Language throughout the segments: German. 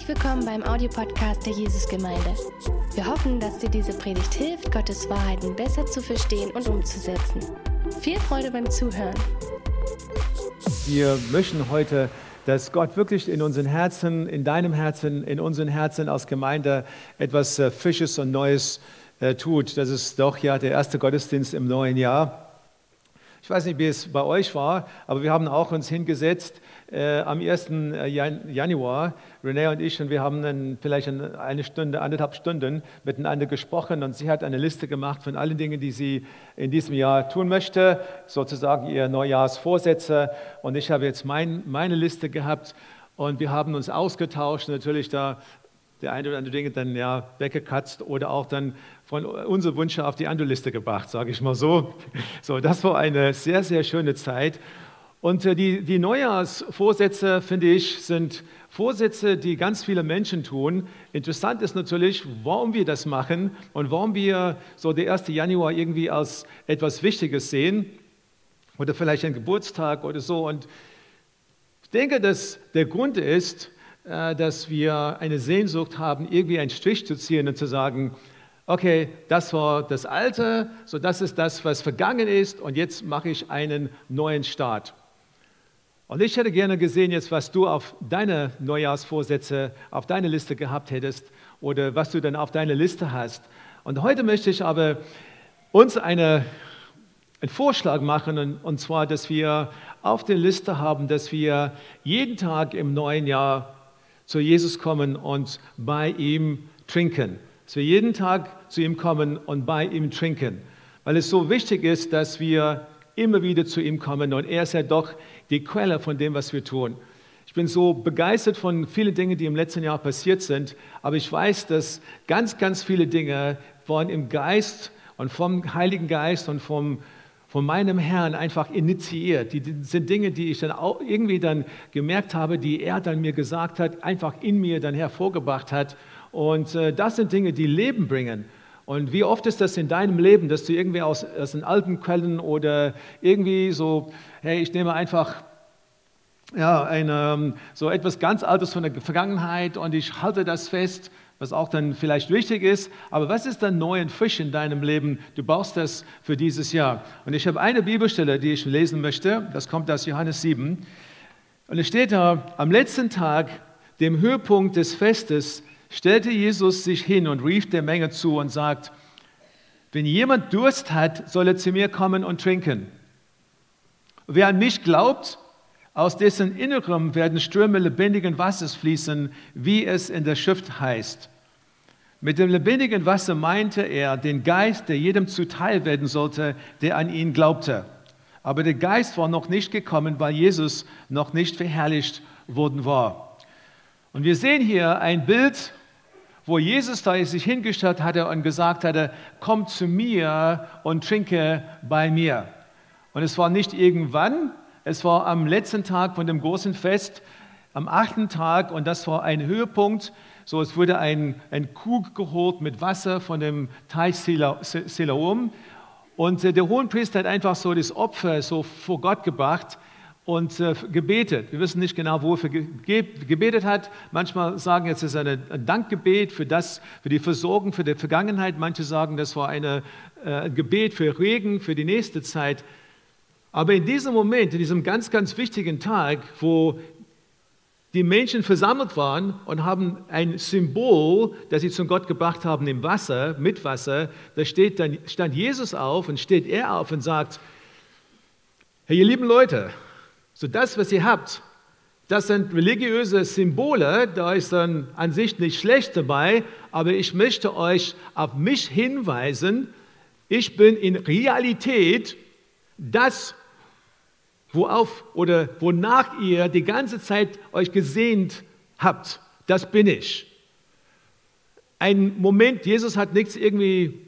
Herzlich willkommen beim Audiopodcast der Jesusgemeinde. Wir hoffen, dass dir diese Predigt hilft, Gottes Wahrheiten besser zu verstehen und umzusetzen. Viel Freude beim Zuhören. Wir möchten heute, dass Gott wirklich in unseren Herzen, in deinem Herzen, in unseren Herzen als Gemeinde etwas äh, Frisches und Neues äh, tut. Das ist doch ja der erste Gottesdienst im neuen Jahr. Ich weiß nicht, wie es bei euch war, aber wir haben auch uns hingesetzt äh, am 1. Äh, Januar, René und ich, und wir haben dann vielleicht eine Stunde, anderthalb Stunden miteinander gesprochen und sie hat eine Liste gemacht von allen Dingen, die sie in diesem Jahr tun möchte, sozusagen ihr Neujahrsvorsätze. Und ich habe jetzt mein, meine Liste gehabt und wir haben uns ausgetauscht. Natürlich da der eine oder andere Dinge dann ja weggekatzt oder auch dann von unsere Wünsche auf die andere Liste gebracht, sage ich mal so. So, das war eine sehr, sehr schöne Zeit. Und äh, die, die Neujahrsvorsätze, finde ich, sind Vorsätze, die ganz viele Menschen tun. Interessant ist natürlich, warum wir das machen und warum wir so der 1. Januar irgendwie als etwas Wichtiges sehen oder vielleicht ein Geburtstag oder so. Und ich denke, dass der Grund ist, äh, dass wir eine Sehnsucht haben, irgendwie einen Strich zu ziehen und zu sagen, okay, das war das Alte, so das ist das, was vergangen ist und jetzt mache ich einen neuen Start. Und ich hätte gerne gesehen jetzt, was du auf deine Neujahrsvorsätze, auf deine Liste gehabt hättest oder was du dann auf deine Liste hast. Und heute möchte ich aber uns eine, einen Vorschlag machen, und, und zwar, dass wir auf der Liste haben, dass wir jeden Tag im neuen Jahr zu Jesus kommen und bei ihm trinken. Dass wir jeden Tag zu ihm kommen und bei ihm trinken. Weil es so wichtig ist, dass wir immer wieder zu ihm kommen und er ist ja doch die Quelle von dem, was wir tun. Ich bin so begeistert von vielen Dingen, die im letzten Jahr passiert sind, aber ich weiß, dass ganz, ganz viele Dinge waren im Geist und vom Heiligen Geist und vom, von meinem Herrn einfach initiiert. Die sind Dinge, die ich dann auch irgendwie dann gemerkt habe, die er dann mir gesagt hat, einfach in mir dann hervorgebracht hat. Und äh, das sind Dinge, die Leben bringen. Und wie oft ist das in deinem Leben, dass du irgendwie aus, aus den alten Quellen oder irgendwie so, hey, ich nehme einfach ja, eine, ähm, so etwas ganz Altes von der Vergangenheit und ich halte das fest was auch dann vielleicht wichtig ist. Aber was ist dann neu und frisch in deinem Leben? Du brauchst das für dieses Jahr. Und ich habe eine Bibelstelle, die ich lesen möchte. Das kommt aus Johannes 7. Und es steht da, am letzten Tag, dem Höhepunkt des Festes, stellte Jesus sich hin und rief der Menge zu und sagt, wenn jemand Durst hat, soll er zu mir kommen und trinken. Wer an mich glaubt, aus dessen Innerem werden Ströme lebendigen Wassers fließen, wie es in der Schrift heißt. Mit dem lebendigen Wasser meinte er den Geist, der jedem zuteil werden sollte, der an ihn glaubte. Aber der Geist war noch nicht gekommen, weil Jesus noch nicht verherrlicht worden war. Und wir sehen hier ein Bild, wo Jesus da sich hingestellt hatte und gesagt hatte, komm zu mir und trinke bei mir. Und es war nicht irgendwann, es war am letzten Tag von dem großen Fest, am achten Tag, und das war ein Höhepunkt. So, es wurde ein, ein Krug geholt mit Wasser von dem Teich Siloam. Und äh, der Hohenpriester hat einfach so das Opfer so vor Gott gebracht und äh, gebetet. Wir wissen nicht genau, wofür er gebetet hat. Manchmal sagen jetzt, es ist ein Dankgebet für das, für die Versorgung, für die Vergangenheit. Manche sagen, das war äh, ein Gebet für Regen, für die nächste Zeit. Aber in diesem Moment, in diesem ganz, ganz wichtigen Tag, wo die Menschen versammelt waren und haben ein Symbol, das sie zum Gott gebracht haben, im Wasser, mit Wasser, da steht dann, stand Jesus auf und steht er auf und sagt, hey ihr lieben Leute, so das, was ihr habt, das sind religiöse Symbole, da ist dann an sich nicht schlecht dabei, aber ich möchte euch auf mich hinweisen, ich bin in Realität das, worauf oder wonach ihr die ganze Zeit euch gesehnt habt, das bin ich. Ein Moment, Jesus hat nichts irgendwie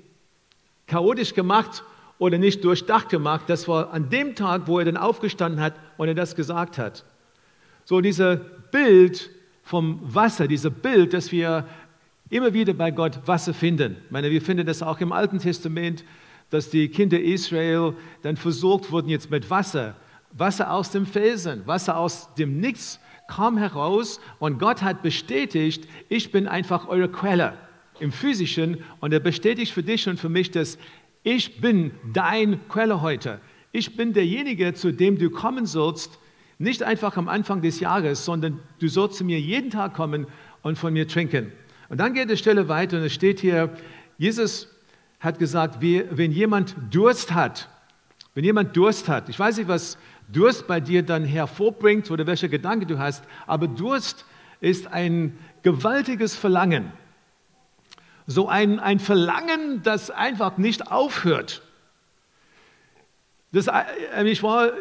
chaotisch gemacht oder nicht durchdacht gemacht. Das war an dem Tag, wo er dann aufgestanden hat und er das gesagt hat. So dieses Bild vom Wasser, dieses Bild, dass wir immer wieder bei Gott Wasser finden. Ich meine, wir finden das auch im Alten Testament, dass die Kinder Israel dann versorgt wurden jetzt mit Wasser. Wasser aus dem Felsen, Wasser aus dem Nichts. kam heraus und Gott hat bestätigt, ich bin einfach eure Quelle im physischen und er bestätigt für dich und für mich, dass ich bin dein Quelle heute. Ich bin derjenige, zu dem du kommen sollst, nicht einfach am Anfang des Jahres, sondern du sollst zu mir jeden Tag kommen und von mir trinken. Und dann geht die Stelle weiter und es steht hier, Jesus hat gesagt, wenn jemand Durst hat, wenn jemand Durst hat, ich weiß nicht, was Durst bei dir dann hervorbringt oder welche Gedanken du hast, aber Durst ist ein gewaltiges Verlangen. So ein, ein Verlangen, das einfach nicht aufhört. Das, äh, ich, war,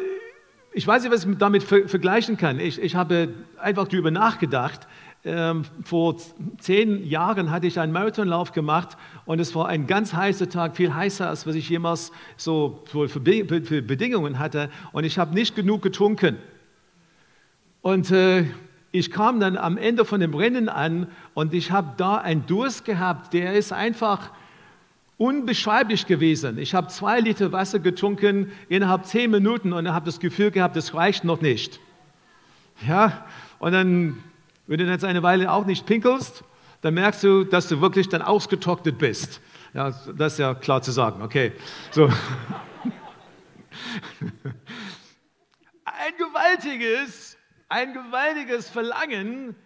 ich weiß nicht, was ich damit vergleichen kann. Ich, ich habe einfach darüber nachgedacht. Ähm, vor zehn Jahren hatte ich einen Marathonlauf gemacht und es war ein ganz heißer Tag, viel heißer als was ich jemals so für, für Bedingungen hatte. Und ich habe nicht genug getrunken. Und äh, ich kam dann am Ende von dem Rennen an und ich habe da einen Durst gehabt, der ist einfach unbeschreiblich gewesen. Ich habe zwei Liter Wasser getrunken innerhalb zehn Minuten und habe das Gefühl gehabt, das reicht noch nicht. Ja, und dann, wenn du jetzt eine Weile auch nicht pinkelst, dann merkst du, dass du wirklich dann ausgetrocknet bist. Ja, das ist ja klar zu sagen. Okay, so. Ein gewaltiges ein gewaltiges Verlangen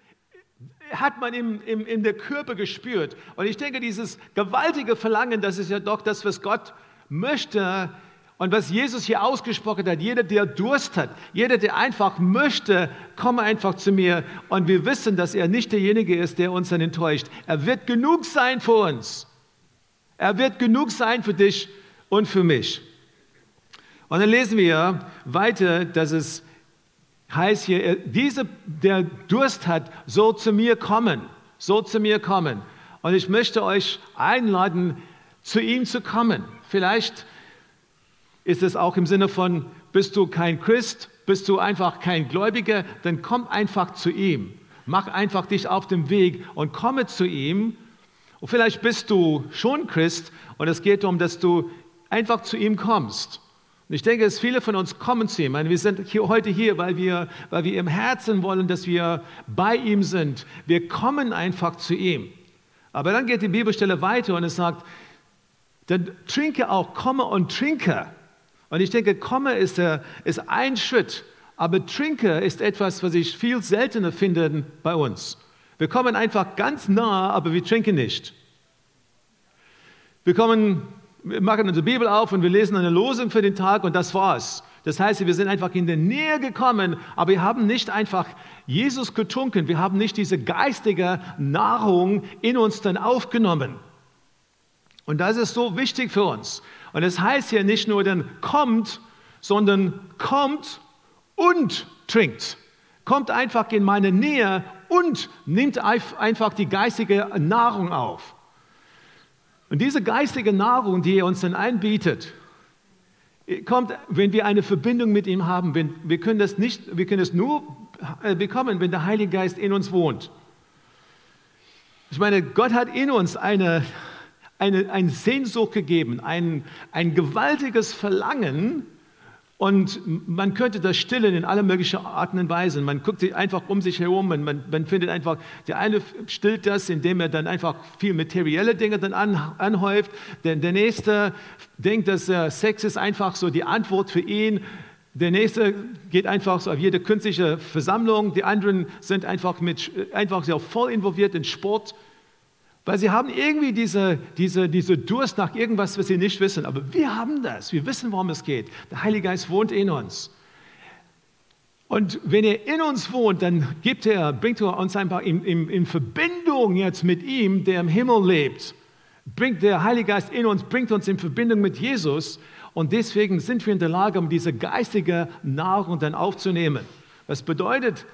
hat man im, im, in der Körper gespürt. Und ich denke, dieses gewaltige Verlangen, das ist ja doch das, was Gott möchte und was Jesus hier ausgesprochen hat. Jeder, der Durst hat, jeder, der einfach möchte, komme einfach zu mir. Und wir wissen, dass er nicht derjenige ist, der uns dann enttäuscht. Er wird genug sein für uns. Er wird genug sein für dich und für mich. Und dann lesen wir weiter, dass es heißt hier, dieser, der Durst hat, soll zu mir kommen, soll zu mir kommen. Und ich möchte euch einladen, zu ihm zu kommen. Vielleicht ist es auch im Sinne von, bist du kein Christ, bist du einfach kein Gläubiger, dann komm einfach zu ihm. Mach einfach dich auf den Weg und komme zu ihm. Und vielleicht bist du schon Christ und es geht darum, dass du einfach zu ihm kommst. Und ich denke, dass viele von uns kommen zu ihm. Meine, wir sind hier, heute hier, weil wir, weil wir im Herzen wollen, dass wir bei ihm sind. Wir kommen einfach zu ihm. Aber dann geht die Bibelstelle weiter und es sagt, dann trinke auch, komme und trinke. Und ich denke, komme ist, äh, ist ein Schritt, aber trinke ist etwas, was ich viel seltener finde bei uns. Wir kommen einfach ganz nah, aber wir trinken nicht. Wir kommen wir machen unsere Bibel auf und wir lesen eine Losung für den Tag und das war's. Das heißt, wir sind einfach in der Nähe gekommen, aber wir haben nicht einfach Jesus getrunken, wir haben nicht diese geistige Nahrung in uns dann aufgenommen. Und das ist so wichtig für uns. Und es das heißt ja nicht nur dann kommt, sondern kommt und trinkt. Kommt einfach in meine Nähe und nimmt einfach die geistige Nahrung auf. Und diese geistige Nahrung, die er uns dann einbietet, kommt, wenn wir eine Verbindung mit ihm haben. Wir, können das nicht, wir können es nur äh, bekommen, wenn der Heilige Geist in uns wohnt. Ich meine, Gott hat in uns eine, eine, eine Sehnsucht gegeben, ein, ein gewaltiges Verlangen, und man könnte das stillen in alle möglichen Arten und Weisen. Man guckt sich einfach um sich herum und man, man, findet einfach, der eine stillt das, indem er dann einfach viel materielle Dinge dann an, anhäuft. Der, der nächste denkt, dass äh, Sex ist einfach so die Antwort für ihn. Der nächste geht einfach so auf jede künstliche Versammlung. Die anderen sind einfach, mit, einfach sehr voll involviert in Sport. Weil sie haben irgendwie diese, diese, diese Durst nach irgendwas, was sie nicht wissen. Aber wir haben das. Wir wissen, worum es geht. Der Heilige Geist wohnt in uns. Und wenn er in uns wohnt, dann gibt er, bringt er uns einfach in, in, in Verbindung jetzt mit ihm, der im Himmel lebt. Bringt der Heilige Geist in uns, bringt uns in Verbindung mit Jesus. Und deswegen sind wir in der Lage, um diese geistige Nahrung dann aufzunehmen. Was bedeutet,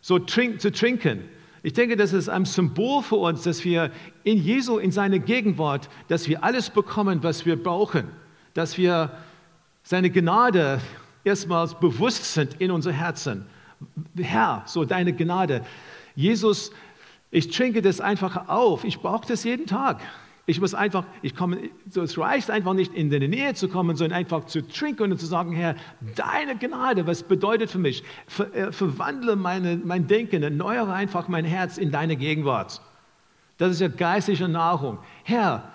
so trink, zu trinken? Ich denke, das ist ein Symbol für uns, dass wir in Jesu, in seiner Gegenwart, dass wir alles bekommen, was wir brauchen, dass wir seine Gnade erstmals bewusst sind in unser Herzen. Herr, so deine Gnade. Jesus, ich trinke das einfach auf. Ich brauche das jeden Tag. Ich muss einfach, ich komme, es reicht einfach nicht in deine Nähe zu kommen, sondern einfach zu trinken und zu sagen, Herr, deine Gnade, was bedeutet für mich? Ver, äh, verwandle meine, mein Denken, erneuere einfach mein Herz in deine Gegenwart. Das ist ja geistliche Nahrung. Herr,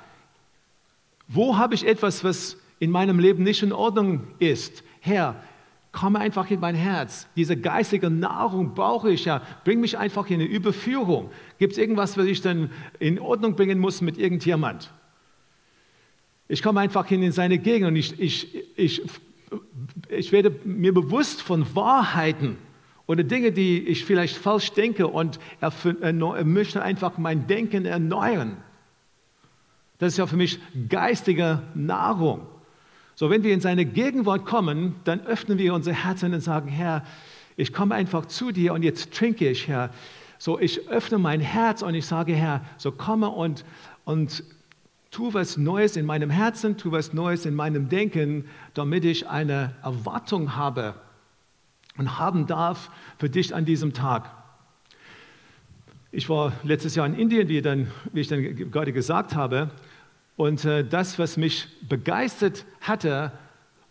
wo habe ich etwas, was in meinem Leben nicht in Ordnung ist? Herr, komme einfach in mein Herz. Diese geistige Nahrung brauche ich ja. Bring mich einfach in eine Überführung. Gibt es irgendwas, was ich dann in Ordnung bringen muss mit irgendjemand? Ich komme einfach hin in seine Gegend und ich, ich, ich, ich werde mir bewusst von Wahrheiten oder Dinge, die ich vielleicht falsch denke und er, er möchte einfach mein Denken erneuern. Das ist ja für mich geistige Nahrung. So, wenn wir in seine Gegenwart kommen, dann öffnen wir unser Herzen und sagen, Herr, ich komme einfach zu dir und jetzt trinke ich, Herr. So, ich öffne mein Herz und ich sage, Herr, so komme und, und tu was Neues in meinem Herzen, tu was Neues in meinem Denken, damit ich eine Erwartung habe und haben darf für dich an diesem Tag. Ich war letztes Jahr in Indien, wie, dann, wie ich dann gerade gesagt habe, und äh, das, was mich begeistert hatte,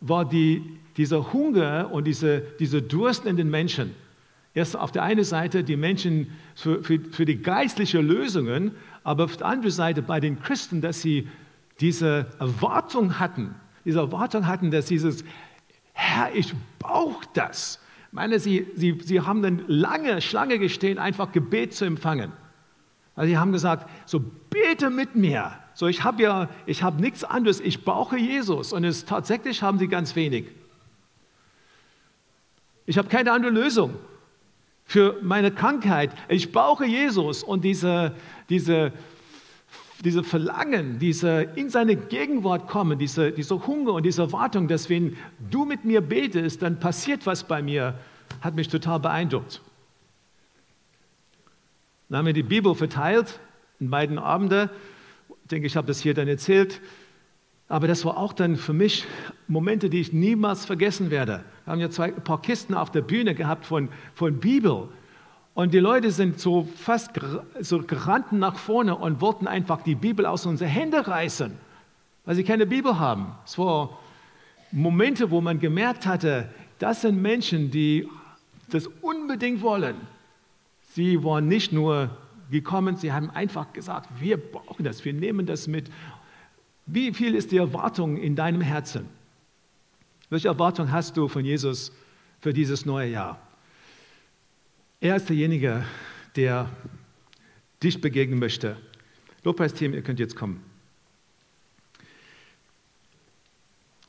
war die, dieser Hunger und diese, diese Durst in den Menschen. Erst auf der einen Seite die Menschen für, für, für die geistlichen Lösungen, aber auf der anderen Seite bei den Christen, dass sie diese Erwartung hatten, diese Erwartung hatten, dass dieses, Herr, ich brauche das. Ich meine, sie, sie, sie haben dann lange Schlange gestehen, einfach Gebet zu empfangen. Also sie haben gesagt, so bete mit mir. So, ich habe ja, ich habe nichts anderes, ich brauche Jesus. Und es tatsächlich haben sie ganz wenig. Ich habe keine andere Lösung für meine Krankheit. Ich brauche Jesus und diese, diese, diese Verlangen, diese in seine Gegenwart kommen, diese, diese Hunger und diese Erwartung, dass wenn du mit mir betest, dann passiert was bei mir, hat mich total beeindruckt. Dann haben wir die Bibel verteilt in beiden Abenden denke, ich habe das hier dann erzählt. Aber das war auch dann für mich Momente, die ich niemals vergessen werde. Wir haben ja zwei, ein paar Kisten auf der Bühne gehabt von, von Bibel. Und die Leute sind so fast so gerannt nach vorne und wollten einfach die Bibel aus unseren Händen reißen, weil sie keine Bibel haben. Es waren Momente, wo man gemerkt hatte, das sind Menschen, die das unbedingt wollen. Sie waren nicht nur gekommen, sie haben einfach gesagt, wir brauchen das, wir nehmen das mit. Wie viel ist die Erwartung in deinem Herzen? Welche Erwartung hast du von Jesus für dieses neue Jahr? Er ist derjenige, der dich begegnen möchte. Lobpreisteam, ihr könnt jetzt kommen.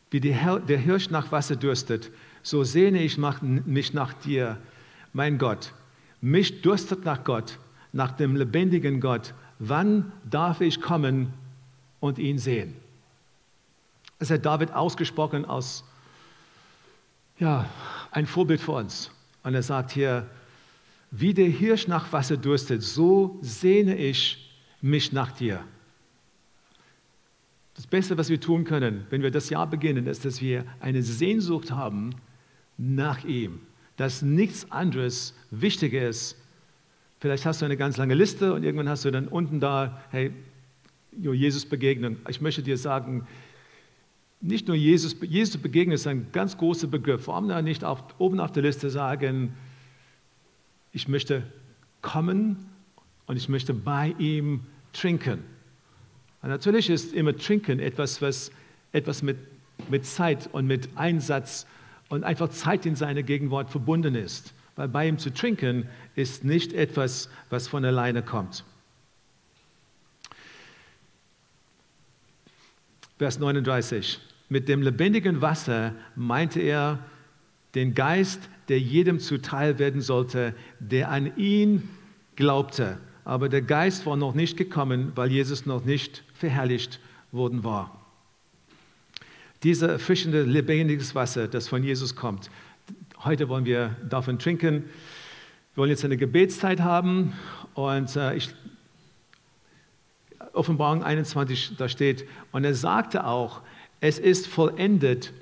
Wie der Hirsch nach Wasser dürstet, so sehne ich mich nach dir, mein Gott. Mich dürstet nach Gott nach dem lebendigen Gott, wann darf ich kommen und ihn sehen? Das hat David ausgesprochen als ja, ein Vorbild für uns. Und er sagt hier, wie der Hirsch nach Wasser durstet, so sehne ich mich nach dir. Das Beste, was wir tun können, wenn wir das Jahr beginnen, ist, dass wir eine Sehnsucht haben nach ihm, dass nichts anderes wichtiger ist Vielleicht hast du eine ganz lange Liste und irgendwann hast du dann unten da, hey, Jesus Begegnung. Ich möchte dir sagen, nicht nur Jesus, Jesus Begegnung ist ein ganz großer Begriff. Warum da nicht auf, oben auf der Liste sagen, ich möchte kommen und ich möchte bei ihm trinken. Und natürlich ist immer Trinken etwas, was etwas mit, mit Zeit und mit Einsatz und einfach Zeit in seiner Gegenwart verbunden ist. Weil bei ihm zu trinken ist nicht etwas, was von alleine kommt. Vers 39. Mit dem lebendigen Wasser meinte er den Geist, der jedem zuteil werden sollte, der an ihn glaubte. Aber der Geist war noch nicht gekommen, weil Jesus noch nicht verherrlicht worden war. Dieser erfrischende, lebendiges Wasser, das von Jesus kommt, Heute wollen wir davon trinken. Wir wollen jetzt eine Gebetszeit haben und äh, ich, Offenbarung 21, da steht, und er sagte auch, es ist vollendet.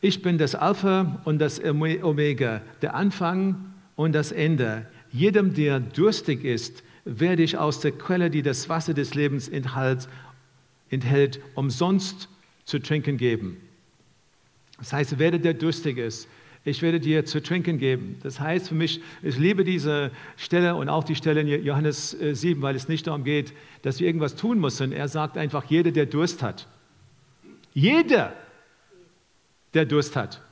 Ich bin das Alpha und das Omega, der Anfang und das Ende. Jedem, der durstig ist, werde ich aus der Quelle, die das Wasser des Lebens enthält, enthält umsonst zu trinken geben. Das heißt, werde der durstig ist, ich werde dir zu trinken geben. Das heißt für mich, ich liebe diese Stelle und auch die Stelle in Johannes 7, äh, weil es nicht darum geht, dass wir irgendwas tun müssen. Er sagt einfach, jeder, der Durst hat. Jeder, der Durst hat.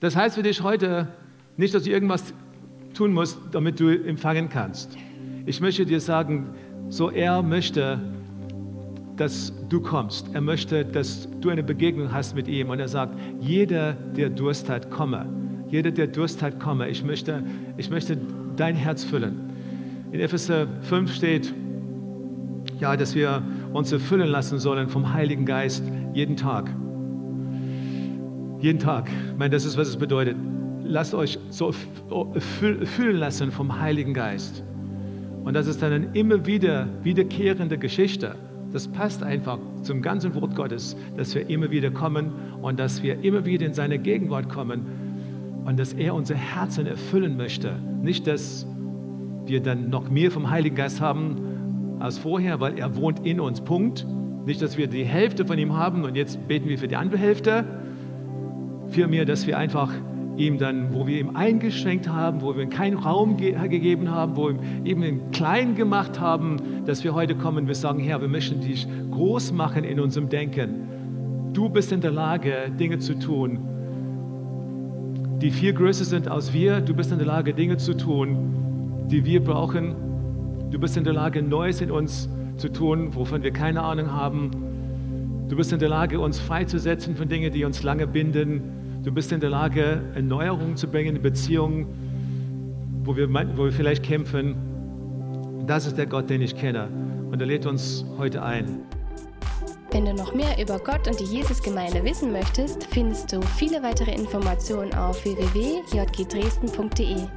Das heißt für dich heute nicht, dass du irgendwas tun musst, damit du empfangen kannst. Ich möchte dir sagen, so er möchte, dass du kommst. Er möchte, dass du eine Begegnung hast mit ihm. Und er sagt, jeder, der Durst hat, komme. Jeder, der Durst hat, komme. Ich möchte, ich möchte dein Herz füllen. In Epheser 5 steht, ja, dass wir uns erfüllen lassen sollen vom Heiligen Geist jeden Tag. Jeden Tag. Ich meine, das ist, was es bedeutet. Lasst euch so füllen lassen vom Heiligen Geist. Und das ist dann eine immer wieder wiederkehrende Geschichte. Das passt einfach zum ganzen Wort Gottes, dass wir immer wieder kommen und dass wir immer wieder in seine Gegenwart kommen und dass er unser Herzen erfüllen möchte. Nicht, dass wir dann noch mehr vom Heiligen Geist haben als vorher, weil er wohnt in uns. Punkt. Nicht, dass wir die Hälfte von ihm haben und jetzt beten wir für die andere Hälfte. Vielmehr, dass wir einfach ihm dann, wo wir ihm eingeschränkt haben, wo wir ihm keinen Raum ge gegeben haben, wo wir ihm eben klein gemacht haben, dass wir heute kommen wir sagen, Herr, wir möchten dich groß machen in unserem Denken. Du bist in der Lage, Dinge zu tun, die viel größer sind als wir. Du bist in der Lage, Dinge zu tun, die wir brauchen. Du bist in der Lage, Neues in uns zu tun, wovon wir keine Ahnung haben. Du bist in der Lage, uns freizusetzen von Dingen, die uns lange binden Du bist in der Lage, Erneuerungen zu bringen in Beziehungen, wo wir, wo wir vielleicht kämpfen. Das ist der Gott, den ich kenne. Und er lädt uns heute ein. Wenn du noch mehr über Gott und die Jesusgemeinde wissen möchtest, findest du viele weitere Informationen auf www.jgdresden.de.